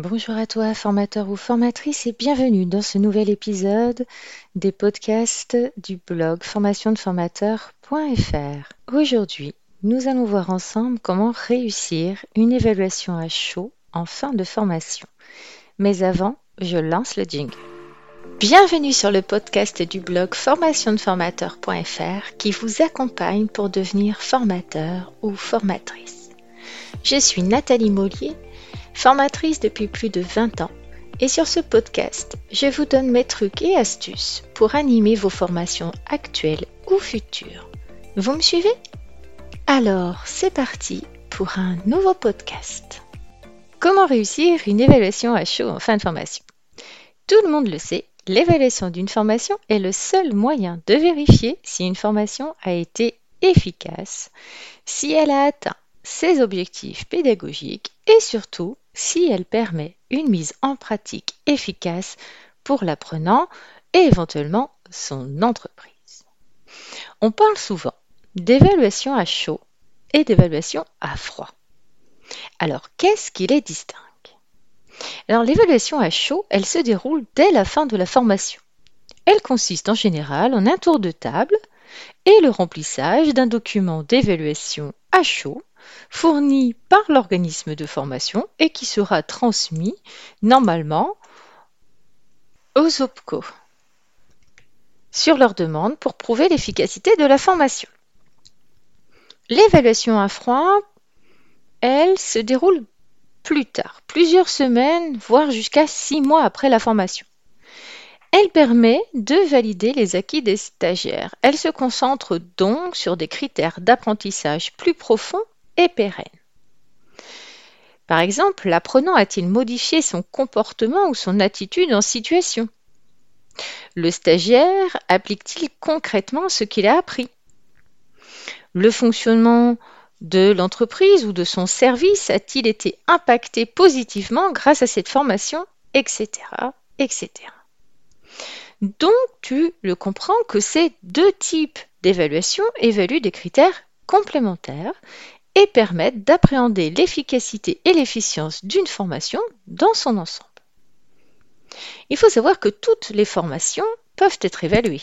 Bonjour à toi, formateur ou formatrice, et bienvenue dans ce nouvel épisode des podcasts du blog formationdeformateur.fr. Aujourd'hui, nous allons voir ensemble comment réussir une évaluation à chaud en fin de formation. Mais avant, je lance le jingle. Bienvenue sur le podcast du blog formationdeformateur.fr qui vous accompagne pour devenir formateur ou formatrice. Je suis Nathalie Mollier formatrice depuis plus de 20 ans, et sur ce podcast, je vous donne mes trucs et astuces pour animer vos formations actuelles ou futures. Vous me suivez? Alors, c'est parti pour un nouveau podcast. Comment réussir une évaluation à chaud en fin de formation? Tout le monde le sait, l'évaluation d'une formation est le seul moyen de vérifier si une formation a été efficace, si elle a atteint ses objectifs pédagogiques et surtout si elle permet une mise en pratique efficace pour l'apprenant et éventuellement son entreprise. On parle souvent d'évaluation à chaud et d'évaluation à froid. Alors, qu'est-ce qui les distingue? Alors, l'évaluation à chaud, elle se déroule dès la fin de la formation. Elle consiste en général en un tour de table et le remplissage d'un document d'évaluation à chaud fourni par l'organisme de formation et qui sera transmis normalement aux OPCO sur leur demande pour prouver l'efficacité de la formation. L'évaluation à froid, elle, se déroule plus tard, plusieurs semaines, voire jusqu'à six mois après la formation. Elle permet de valider les acquis des stagiaires. Elle se concentre donc sur des critères d'apprentissage plus profonds et pérenne. Par exemple, l'apprenant a-t-il modifié son comportement ou son attitude en situation? Le stagiaire applique-t-il concrètement ce qu'il a appris? Le fonctionnement de l'entreprise ou de son service a-t-il été impacté positivement grâce à cette formation etc. etc. Donc, tu le comprends que ces deux types d'évaluation évaluent des critères complémentaires et permettent d'appréhender l'efficacité et l'efficience d'une formation dans son ensemble. Il faut savoir que toutes les formations peuvent être évaluées,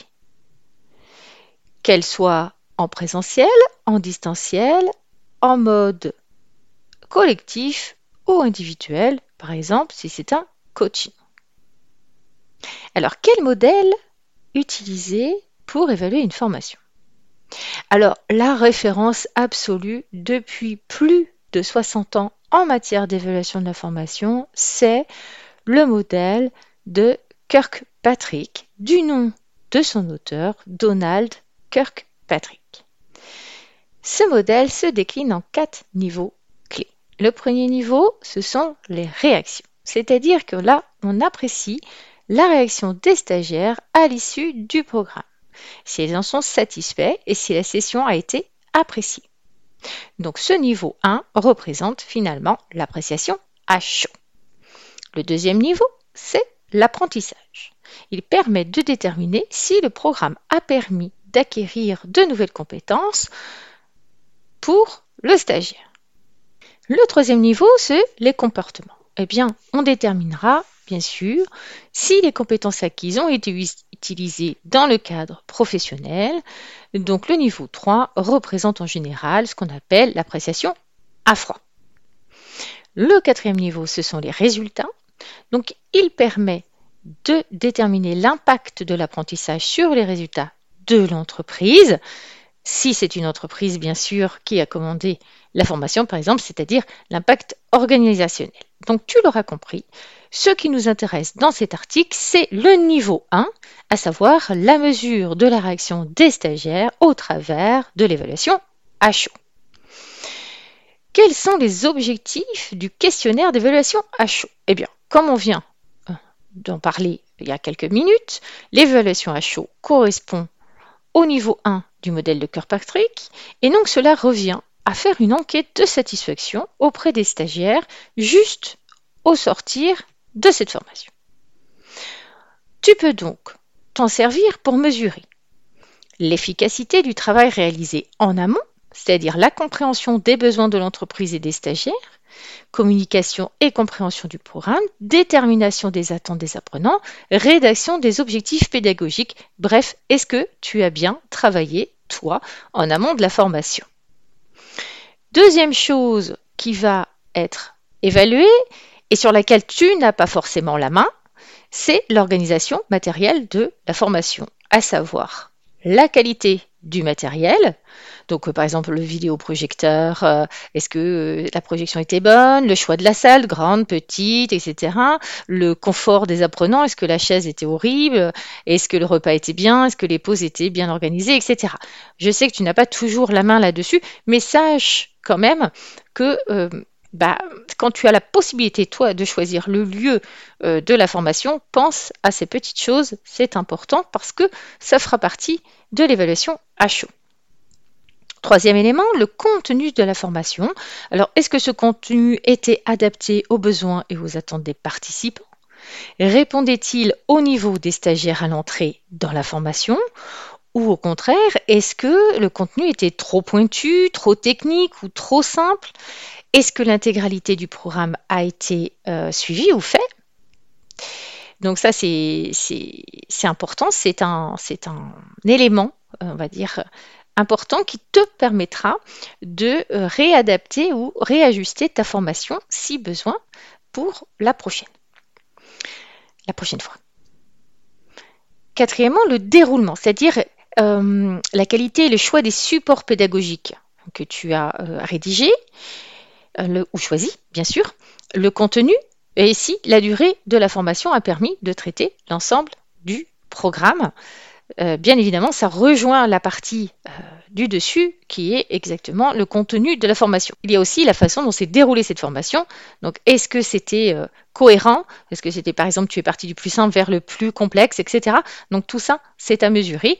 qu'elles soient en présentiel, en distanciel, en mode collectif ou individuel, par exemple si c'est un coaching. Alors, quel modèle utiliser pour évaluer une formation? Alors, la référence absolue depuis plus de 60 ans en matière d'évaluation de la formation, c'est le modèle de Kirkpatrick, du nom de son auteur, Donald Kirkpatrick. Ce modèle se décline en quatre niveaux clés. Le premier niveau, ce sont les réactions. C'est-à-dire que là, on apprécie la réaction des stagiaires à l'issue du programme si elles en sont satisfaits et si la session a été appréciée. Donc ce niveau 1 représente finalement l'appréciation à chaud. Le deuxième niveau, c'est l'apprentissage. Il permet de déterminer si le programme a permis d'acquérir de nouvelles compétences pour le stagiaire. Le troisième niveau, c'est les comportements. Eh bien, on déterminera bien sûr, si les compétences acquises ont été dans le cadre professionnel. Donc le niveau 3 représente en général ce qu'on appelle l'appréciation à froid. Le quatrième niveau, ce sont les résultats. Donc il permet de déterminer l'impact de l'apprentissage sur les résultats de l'entreprise. Si c'est une entreprise, bien sûr, qui a commandé la formation, par exemple, c'est-à-dire l'impact organisationnel. Donc tu l'auras compris, ce qui nous intéresse dans cet article, c'est le niveau 1, à savoir la mesure de la réaction des stagiaires au travers de l'évaluation à chaud. Quels sont les objectifs du questionnaire d'évaluation à chaud Eh bien, comme on vient euh, d'en parler il y a quelques minutes, l'évaluation à chaud correspond au niveau 1 du modèle de Kirkpatrick et donc cela revient à faire une enquête de satisfaction auprès des stagiaires juste au sortir de cette formation. Tu peux donc t'en servir pour mesurer l'efficacité du travail réalisé en amont, c'est-à-dire la compréhension des besoins de l'entreprise et des stagiaires, communication et compréhension du programme, détermination des attentes des apprenants, rédaction des objectifs pédagogiques. Bref, est-ce que tu as bien travaillé, toi, en amont de la formation? Deuxième chose qui va être évaluée et sur laquelle tu n'as pas forcément la main, c'est l'organisation matérielle de la formation, à savoir la qualité du matériel. Donc, euh, par exemple, le vidéoprojecteur, euh, est-ce que euh, la projection était bonne, le choix de la salle, grande, petite, etc. Le confort des apprenants, est-ce que la chaise était horrible, est-ce que le repas était bien, est-ce que les pauses étaient bien organisées, etc. Je sais que tu n'as pas toujours la main là-dessus, mais sache quand même que bah, quand tu as la possibilité, toi, de choisir le lieu euh, de la formation, pense à ces petites choses, c'est important parce que ça fera partie de l'évaluation à chaud. Troisième élément, le contenu de la formation. Alors, est-ce que ce contenu était adapté aux besoins et aux attentes des participants? Répondait-il au niveau des stagiaires à l'entrée dans la formation? Ou au contraire, est-ce que le contenu était trop pointu, trop technique ou trop simple? Est-ce que l'intégralité du programme a été euh, suivie ou fait? Donc ça, c'est important, c'est un, élément, euh, on va dire, important qui te permettra de euh, réadapter ou réajuster ta formation si besoin pour la prochaine. La prochaine fois. Quatrièmement, le déroulement, c'est-à-dire la qualité et le choix des supports pédagogiques que tu as rédigés, euh, ou choisi, bien sûr, le contenu et ici la durée de la formation a permis de traiter l'ensemble du programme. Euh, bien évidemment, ça rejoint la partie euh, du dessus qui est exactement le contenu de la formation. Il y a aussi la façon dont s'est déroulée cette formation. Donc, est-ce que c'était cohérent? Est-ce que c'était, par exemple, tu es parti du plus simple vers le plus complexe, etc. Donc, tout ça, c'est à mesurer.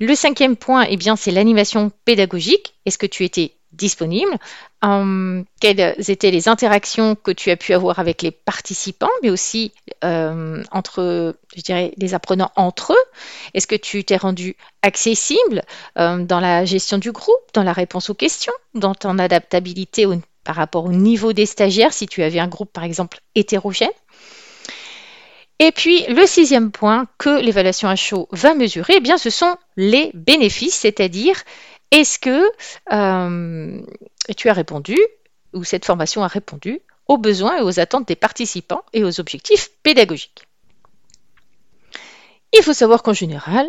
Le cinquième point, eh bien, c'est l'animation pédagogique. Est-ce que tu étais disponible, euh, quelles étaient les interactions que tu as pu avoir avec les participants, mais aussi euh, entre, je dirais, les apprenants entre eux? Est-ce que tu t'es rendu accessible euh, dans la gestion du groupe, dans la réponse aux questions, dans ton adaptabilité par rapport au niveau des stagiaires, si tu avais un groupe par exemple hétérogène? Et puis le sixième point que l'évaluation à chaud va mesurer, eh bien, ce sont les bénéfices, c'est-à-dire est-ce que euh, tu as répondu, ou cette formation a répondu, aux besoins et aux attentes des participants et aux objectifs pédagogiques? Il faut savoir qu'en général,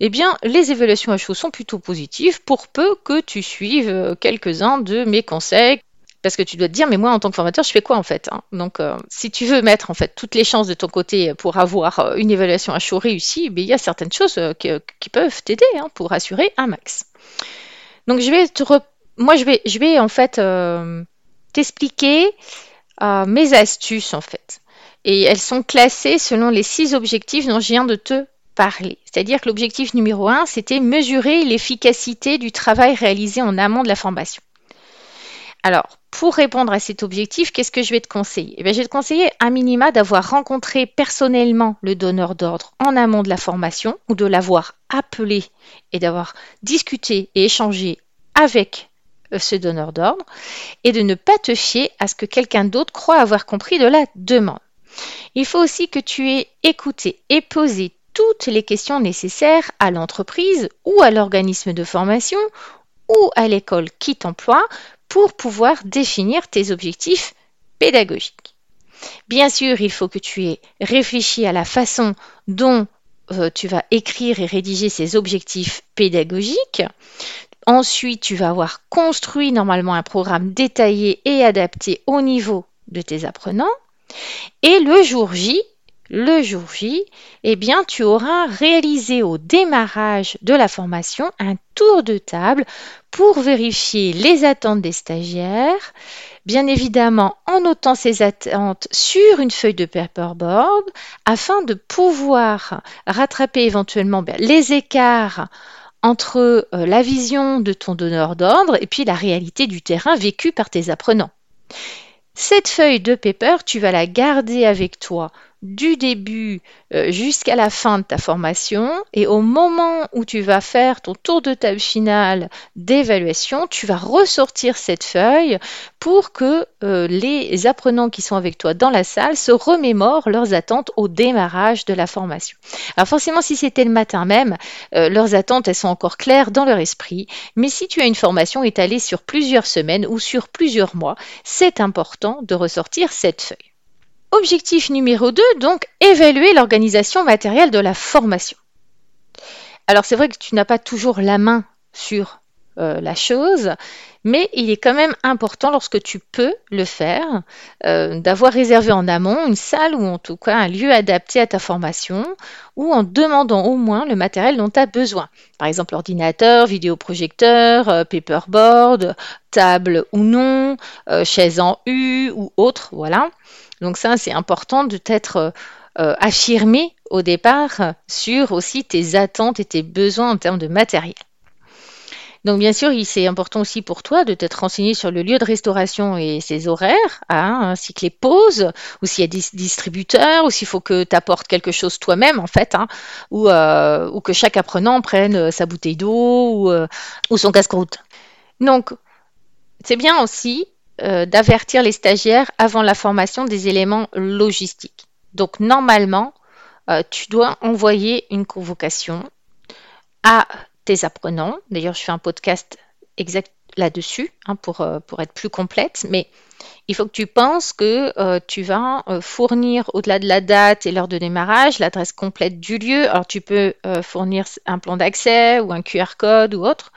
eh bien, les évaluations à chaud sont plutôt positives pour peu que tu suives quelques-uns de mes conseils. Parce que tu dois te dire, mais moi, en tant que formateur, je fais quoi en fait hein? Donc, euh, si tu veux mettre en fait toutes les chances de ton côté pour avoir euh, une évaluation à chaud réussie, ben, il y a certaines choses qui, peuvent t'aider hein, pour assurer un max. Donc je vais moi je vais je vais en fait euh, t'expliquer euh, mes astuces en fait. Et elles sont classées selon les six objectifs dont je viens de te parler. C'est-à-dire que l'objectif numéro un, c'était mesurer l'efficacité du travail réalisé en amont de la formation. Alors, pour répondre à cet objectif, qu'est-ce que je vais te conseiller? Eh bien, Je vais te conseiller un minima d'avoir rencontré personnellement le donneur d'ordre en amont de la formation ou de l'avoir appelé et d'avoir discuté et échangé avec euh, ce donneur d'ordre et de ne pas te fier à ce que quelqu'un d'autre croit avoir compris de la demande. Il faut aussi que tu aies écouté et posé toutes les questions nécessaires à l'entreprise ou à l'organisme de formation ou à l'école qui t'emploie pour pouvoir définir tes objectifs pédagogiques. Bien sûr, il faut que tu aies réfléchi à la façon dont euh, tu vas écrire et rédiger ces objectifs pédagogiques. Ensuite, tu vas avoir construit normalement un programme détaillé et adapté au niveau de tes apprenants. Et le jour J, le jour J, eh bien, tu auras réalisé au démarrage de la formation un tour de table pour vérifier les attentes des stagiaires, bien évidemment en notant ces attentes sur une feuille de paperboard afin de pouvoir rattraper éventuellement ben, les écarts entre euh, la vision de ton donneur d'ordre et puis la réalité du terrain vécu par tes apprenants. Cette feuille de paper, tu vas la garder avec toi du début euh, jusqu'à la fin de ta formation et au moment où tu vas faire ton tour de table final d'évaluation, tu vas ressortir cette feuille pour que euh, les apprenants qui sont avec toi dans la salle se remémorent leurs attentes au démarrage de la formation. Alors forcément, si c'était le matin même, euh, leurs attentes, elles sont encore claires dans leur esprit, mais si tu as une formation étalée sur plusieurs semaines ou sur plusieurs mois, c'est important de ressortir cette feuille. Objectif numéro 2, donc, évaluer l'organisation matérielle de la formation. Alors c'est vrai que tu n'as pas toujours la main sur euh, la chose, mais il est quand même important lorsque tu peux le faire, euh, d'avoir réservé en amont une salle ou en tout cas un lieu adapté à ta formation, ou en demandant au moins le matériel dont tu as besoin. Par exemple ordinateur, vidéoprojecteur, euh, paperboard, table ou non, chaise en U ou autre, voilà. Donc ça, c'est important de t'être affirmé au départ sur aussi tes attentes et tes besoins en termes de matériel. Donc bien sûr, c'est important aussi pour toi de t'être renseigné sur le lieu de restauration et ses horaires, hein, ainsi que les pauses, ou s'il y a des distributeurs, ou s'il faut que tu apportes quelque chose toi-même en fait, hein, euh, ou, que chaque apprenant prenne sa bouteille d'eau ou, euh, ou son casse-croûte. Donc c'est bien aussi euh, d'avertir les stagiaires avant la formation des éléments logistiques. Donc normalement, euh, tu dois envoyer une convocation à tes apprenants. D'ailleurs, je fais un podcast exact là-dessus hein, pour, euh, pour être plus complète, mais il faut que tu penses que tu vas fournir au-delà de la date et l'heure de démarrage l'adresse complète du lieu. Alors tu peux fournir un plan d'accès ou un QR code ou autre.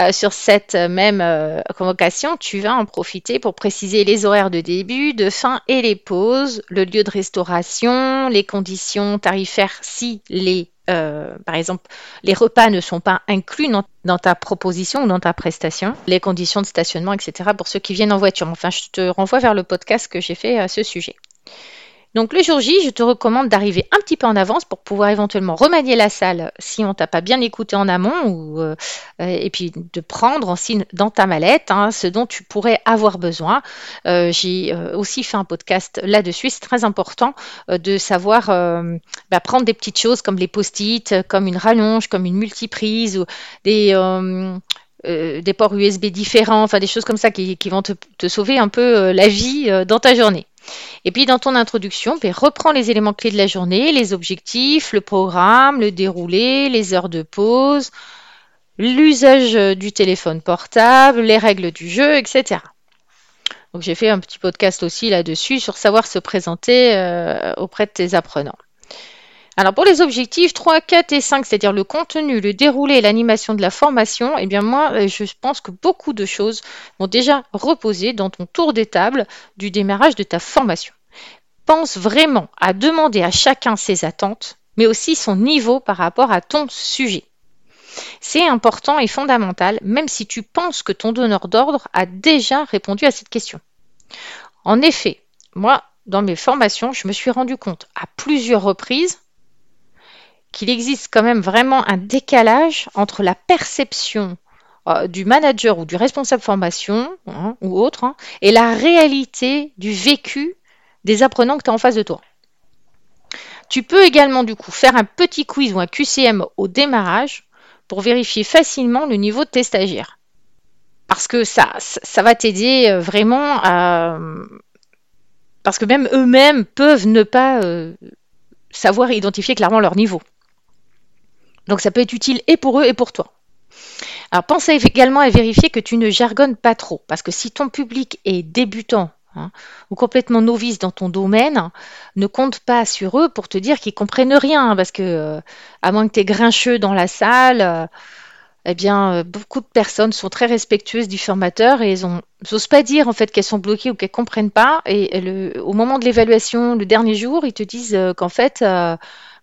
Euh, sur cette même euh, convocation, tu vas en profiter pour préciser les horaires de début, de fin et les pauses, le lieu de restauration, les conditions tarifaires si les euh, par exemple, les repas ne sont pas inclus dans, dans, ta proposition ou dans ta prestation, les conditions de stationnement, etc. pour ceux qui viennent en voiture. Enfin, je te renvoie vers le podcast que j'ai fait à ce sujet. Donc le jour J, je te recommande d'arriver un petit peu en avance pour pouvoir éventuellement remanier la salle si on t'a pas bien écouté en amont ou, euh, et puis de prendre en signe dans ta mallette hein, ce dont tu pourrais avoir besoin. Euh, j'ai euh, aussi fait un podcast là-dessus. C'est très important de savoir bah, prendre des petites choses comme les post-it, comme une rallonge, comme une multiprise ou des ports USB différents, enfin des choses comme ça qui, vont te, sauver un peu la vie dans ta journée. Et puis dans ton introduction, ben, reprends les éléments clés de la journée, les objectifs, le programme, le déroulé, les heures de pause, l'usage du téléphone portable, les règles du jeu, etc. Donc j'ai fait un petit podcast aussi là-dessus sur savoir se présenter euh, auprès de tes apprenants. Alors pour les objectifs 3, 4 et 5, c'est-à-dire le contenu, le déroulé et l'animation de la formation, eh bien moi euh, je pense que beaucoup de choses vont déjà reposer dans ton tour des tables du démarrage de ta formation. Pense vraiment à demander à chacun ses attentes, mais aussi son niveau par rapport à ton sujet. C'est important et fondamental, même si tu penses que ton donneur d'ordre a déjà répondu à cette question. En effet, moi, dans mes formations, je me suis rendu compte à plusieurs reprises qu'il existe quand même vraiment un décalage entre la perception euh, du manager ou du responsable formation hein, ou autre hein, et la réalité du vécu des apprenants que tu as en face de toi. Tu peux également du coup faire un petit quiz ou un QCM au démarrage pour vérifier facilement le niveau de tes stagiaires. Parce que ça, ça va t'aider euh, vraiment à... Parce que même eux-mêmes peuvent ne pas euh, savoir identifier clairement leur niveau. Donc ça peut être utile et pour eux et pour toi. Alors pense également à vérifier que tu ne jargonnes pas trop, parce que si ton public est débutant hein, ou complètement novice dans ton domaine, ne compte pas sur eux pour te dire qu'ils comprennent rien, parce que euh, à moins que tu es grincheux dans la salle, euh, eh bien euh, beaucoup de personnes sont très respectueuses du formateur et elles n'osent pas dire en fait qu'elles sont bloquées ou qu'elles comprennent pas. Et au moment de l'évaluation, le dernier jour, ils te disent qu'en fait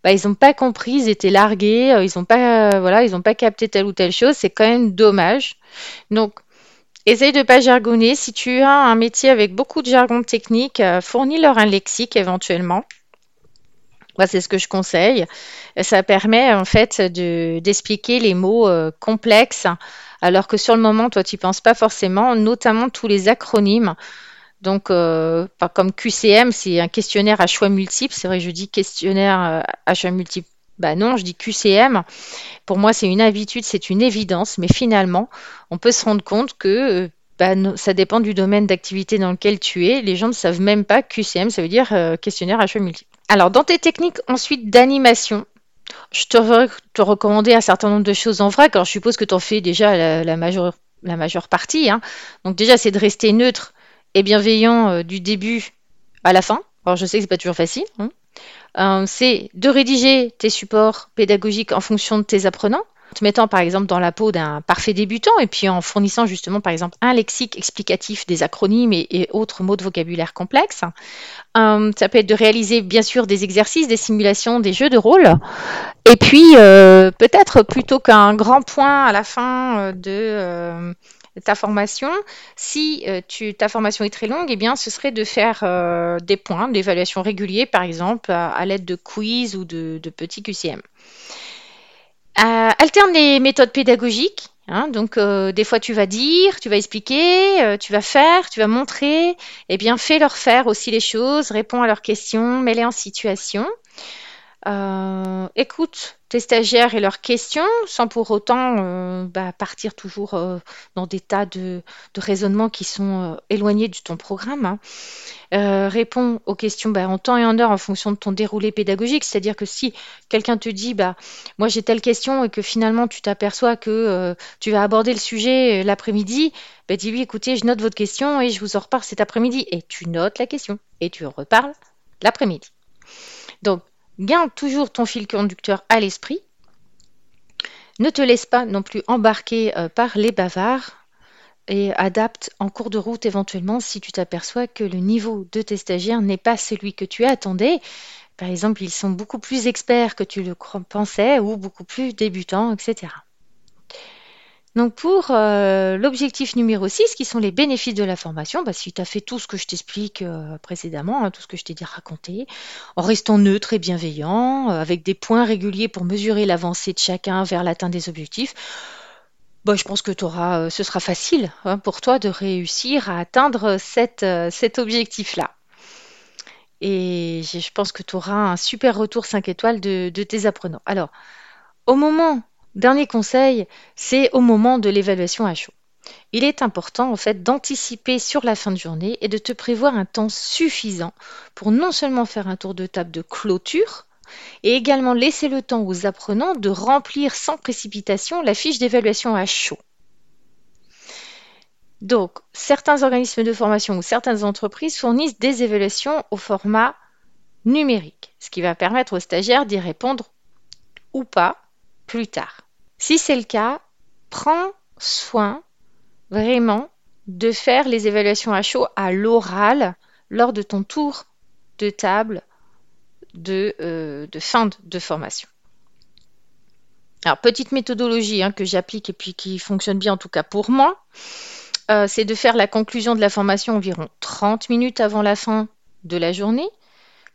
bah, ils n'ont pas compris, ils étaient largués, euh, ils n'ont pas, euh, voilà, ils ont pas capté telle ou telle chose. C'est quand même dommage. Donc, essaye de pas jargonner. Si tu as un métier avec beaucoup de jargon technique, euh, fournis-leur un lexique éventuellement. Moi, c'est ce que je conseille. Ça permet en fait de, d'expliquer les mots complexes, alors que sur le moment, toi, tu penses pas forcément, notamment tous les acronymes. Donc, euh, comme QCM, c'est un questionnaire à choix multiples. C'est vrai, je dis questionnaire euh, à choix multiples. Bah non, je dis QCM. Pour moi, c'est une habitude, c'est une évidence, mais finalement, on peut se rendre compte que euh, bah, ça dépend du domaine d'activité dans lequel tu es. Les gens ne savent même pas QCM, ça veut dire questionnaire à choix multiples. Alors, dans tes techniques ensuite d'animation, je te, te recommander un certain nombre de choses en vrac. Alors, je suppose que tu en fais déjà la, majeure, la majeure partie. Hein. Donc, déjà, c'est de rester neutre et bienveillant euh, du début à la fin. Alors, je sais que c'est pas toujours facile. Hein. Euh, c'est de rédiger tes supports pédagogiques en fonction de tes apprenants te mettant par exemple dans la peau d'un parfait débutant et puis en fournissant justement par exemple un lexique explicatif des acronymes et, autres mots de vocabulaire complexes. Euh, ça peut être de réaliser bien sûr des exercices, des simulations, des jeux de rôle. Et puis euh, peut-être plutôt qu'un grand point à la fin de ta formation, si tu, ta formation est très longue, eh bien, ce serait de faire des points d'évaluation réguliers, par exemple, à, l'aide de quiz ou de, petits QCM. Euh, alterne les méthodes pédagogiques. Hein, donc, euh, des fois, tu vas dire, tu vas expliquer, euh, tu vas faire, tu vas montrer. Eh bien, fais-leur faire aussi les choses, réponds à leurs questions, mets-les en situation. Écoute tes stagiaires et leurs questions sans pour autant bah, partir toujours dans des tas de, raisonnements qui sont éloignés de ton programme. Hein. Euh, réponds aux questions bah, en temps et en heure en fonction de ton déroulé pédagogique. C'est-à-dire que si quelqu'un te dit, bah, moi j'ai telle question et que finalement tu t'aperçois que euh, tu vas aborder le sujet euh, l'après-midi, bah, dis-lui, écoutez, je note votre question et je vous en reparle cet après-midi. Et tu notes la question et tu en reparles l'après-midi. Donc, garde toujours ton fil conducteur à l'esprit. Ne te laisse pas non plus embarquer par les bavards et adapte en cours de route éventuellement si tu t'aperçois que le niveau de tes stagiaires n'est pas celui que tu attendais. Par exemple, ils sont beaucoup plus experts que tu le pensais ou beaucoup plus débutants, etc. Donc pour euh, l'objectif numéro 6, qui sont les bénéfices de la formation, bah, si tu as fait tout ce que je t'explique euh, précédemment, hein, tout ce que je t'ai dit raconté, en restant neutre et bienveillant, euh, avec des points réguliers pour mesurer l'avancée de chacun vers l'atteinte des objectifs, bah, je pense que auras, ce sera facile hein, pour toi de réussir à atteindre cet objectif-là. Et je pense que tu auras un super retour 5 étoiles de tes apprenants. Alors, au moment, dernier conseil, c'est au moment de l'évaluation à chaud. Il est important en fait d'anticiper sur la fin de journée et de te prévoir un temps suffisant pour non seulement faire un tour de table de clôture, et également laisser le temps aux apprenants de remplir sans précipitation la fiche d'évaluation à chaud. Donc, certains organismes de formation ou certaines entreprises fournissent des évaluations au format numérique, ce qui va permettre aux stagiaires d'y répondre ou pas plus tard. Si c'est le cas, prends soin vraiment de faire les évaluations à chaud à l'oral lors de ton tour de table euh, de, fin de formation. Alors, petite méthodologie hein, que j'applique et puis qui fonctionne bien en tout cas pour moi, euh, c'est de faire la conclusion de la formation environ 30 minutes avant la fin de la journée,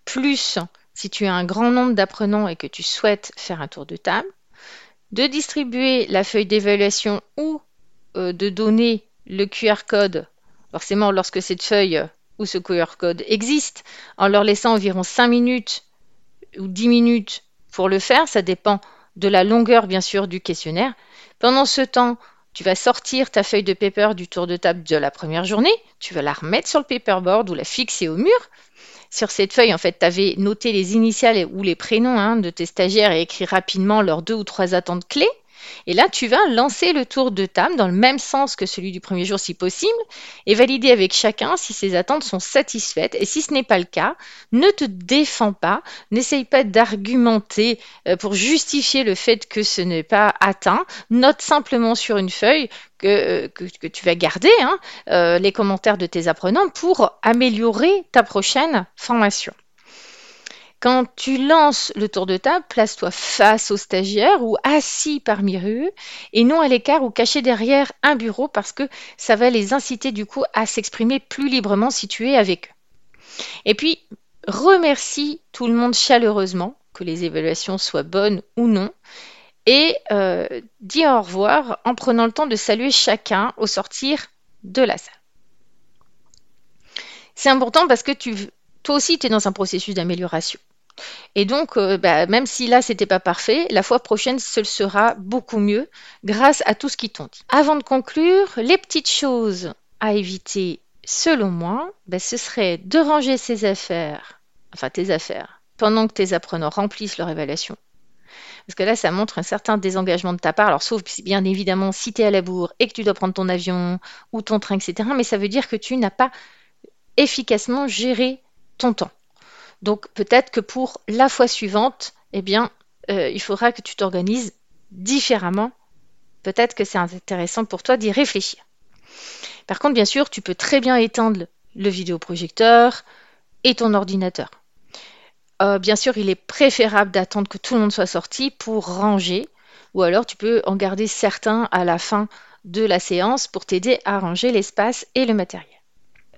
plus si tu as un grand nombre d'apprenants et que tu souhaites faire un tour de table, de distribuer la feuille d'évaluation ou euh, de donner le QR code, forcément lorsque cette feuille ou ce QR code existe, en leur laissant environ 5 minutes ou 10 minutes pour le faire, ça dépend de la longueur bien sûr du questionnaire. Pendant ce temps, tu vas sortir ta feuille de paper du tour de table de la première journée, tu vas la remettre sur le paperboard ou la fixer au mur. Sur cette feuille, en fait, tu avais noté les initiales ou les prénoms hein, de tes stagiaires et écrit rapidement leurs deux ou trois attentes clés. Et là, tu vas lancer le tour de table dans le même sens que celui du premier jour si possible et valider avec chacun si ses attentes sont satisfaites. Et si ce n'est pas le cas, ne te défends pas, n'essaye pas d'argumenter euh, pour justifier le fait que ce n'est pas atteint. Note simplement sur une feuille que, euh, tu vas garder hein, euh, les commentaires de tes apprenants pour améliorer ta prochaine formation. Quand tu lances le tour de table, place-toi face aux stagiaires ou assis parmi eux et non à l'écart ou caché derrière un bureau parce que ça va les inciter du coup à s'exprimer plus librement si tu es avec eux. Et puis, remercie tout le monde chaleureusement, que les évaluations soient bonnes ou non, et euh, dis au revoir en prenant le temps de saluer chacun au sortir de la salle. C'est important parce que tu, toi aussi, tu es dans un processus d'amélioration. Et donc, euh, bah, même si là, c'était pas parfait, la fois prochaine, ce sera beaucoup mieux grâce à tout ce qui t'ont dit. Avant de conclure, les petites choses à éviter, selon moi, bah, ce serait de ranger ses affaires, enfin tes affaires, pendant que tes apprenants remplissent leur évaluation. Parce que là, ça montre un certain désengagement de ta part. Alors, sauf bien évidemment si tu es à la bourre et que tu dois prendre ton avion ou ton train, etc. Mais ça veut dire que tu n'as pas efficacement géré ton temps. Donc, peut-être que pour la fois suivante, eh bien, euh, il faudra que tu t'organises différemment. Peut-être que c'est intéressant pour toi d'y réfléchir. Par contre, bien sûr, tu peux très bien éteindre le vidéoprojecteur et ton ordinateur. Euh, bien sûr, il est préférable d'attendre que tout le monde soit sorti pour ranger, ou alors tu peux en garder certains à la fin de la séance pour t'aider à ranger l'espace et le matériel.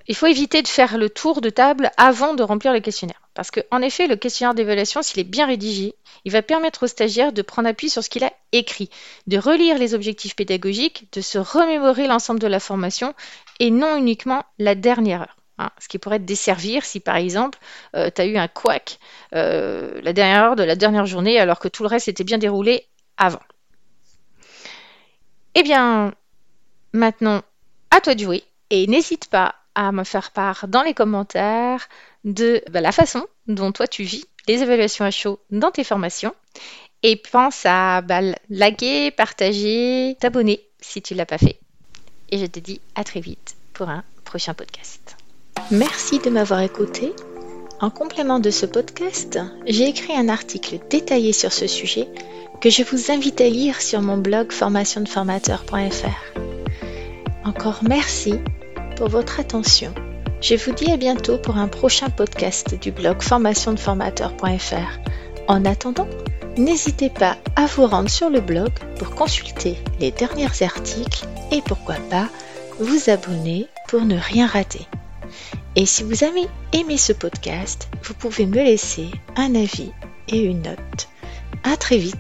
Il faut éviter de faire le tour de table avant de remplir le questionnaire. Parce qu'en effet, le questionnaire d'évaluation, s'il est bien rédigé, il va permettre au stagiaire de prendre appui sur ce qu'il a écrit, de relire les objectifs pédagogiques, de se remémorer l'ensemble de la formation et non uniquement la dernière heure. Hein, ce qui pourrait te desservir si par exemple euh, tu as eu un couac euh, la dernière heure de la dernière journée alors que tout le reste était bien déroulé avant. Eh bien, maintenant, à toi de jouer et n'hésite pas à me faire part dans les commentaires de bah, la façon dont toi tu vis les évaluations à chaud dans tes formations. Et pense à bah, partager, t'abonner si tu ne l'as pas fait. Et je te dis à très vite pour un prochain podcast. Merci de m'avoir écouté. En complément de ce podcast, j'ai écrit un article détaillé sur ce sujet que je vous invite à lire sur mon blog formationdeformateur.fr. Encore merci pour votre attention. Je vous dis à bientôt pour un prochain podcast du blog formationdeformateur.fr. En attendant, n'hésitez pas à vous rendre sur le blog pour consulter les derniers articles et pourquoi pas vous abonner pour ne rien rater. Et si vous avez aimé ce podcast, vous pouvez me laisser un avis et une note. À très vite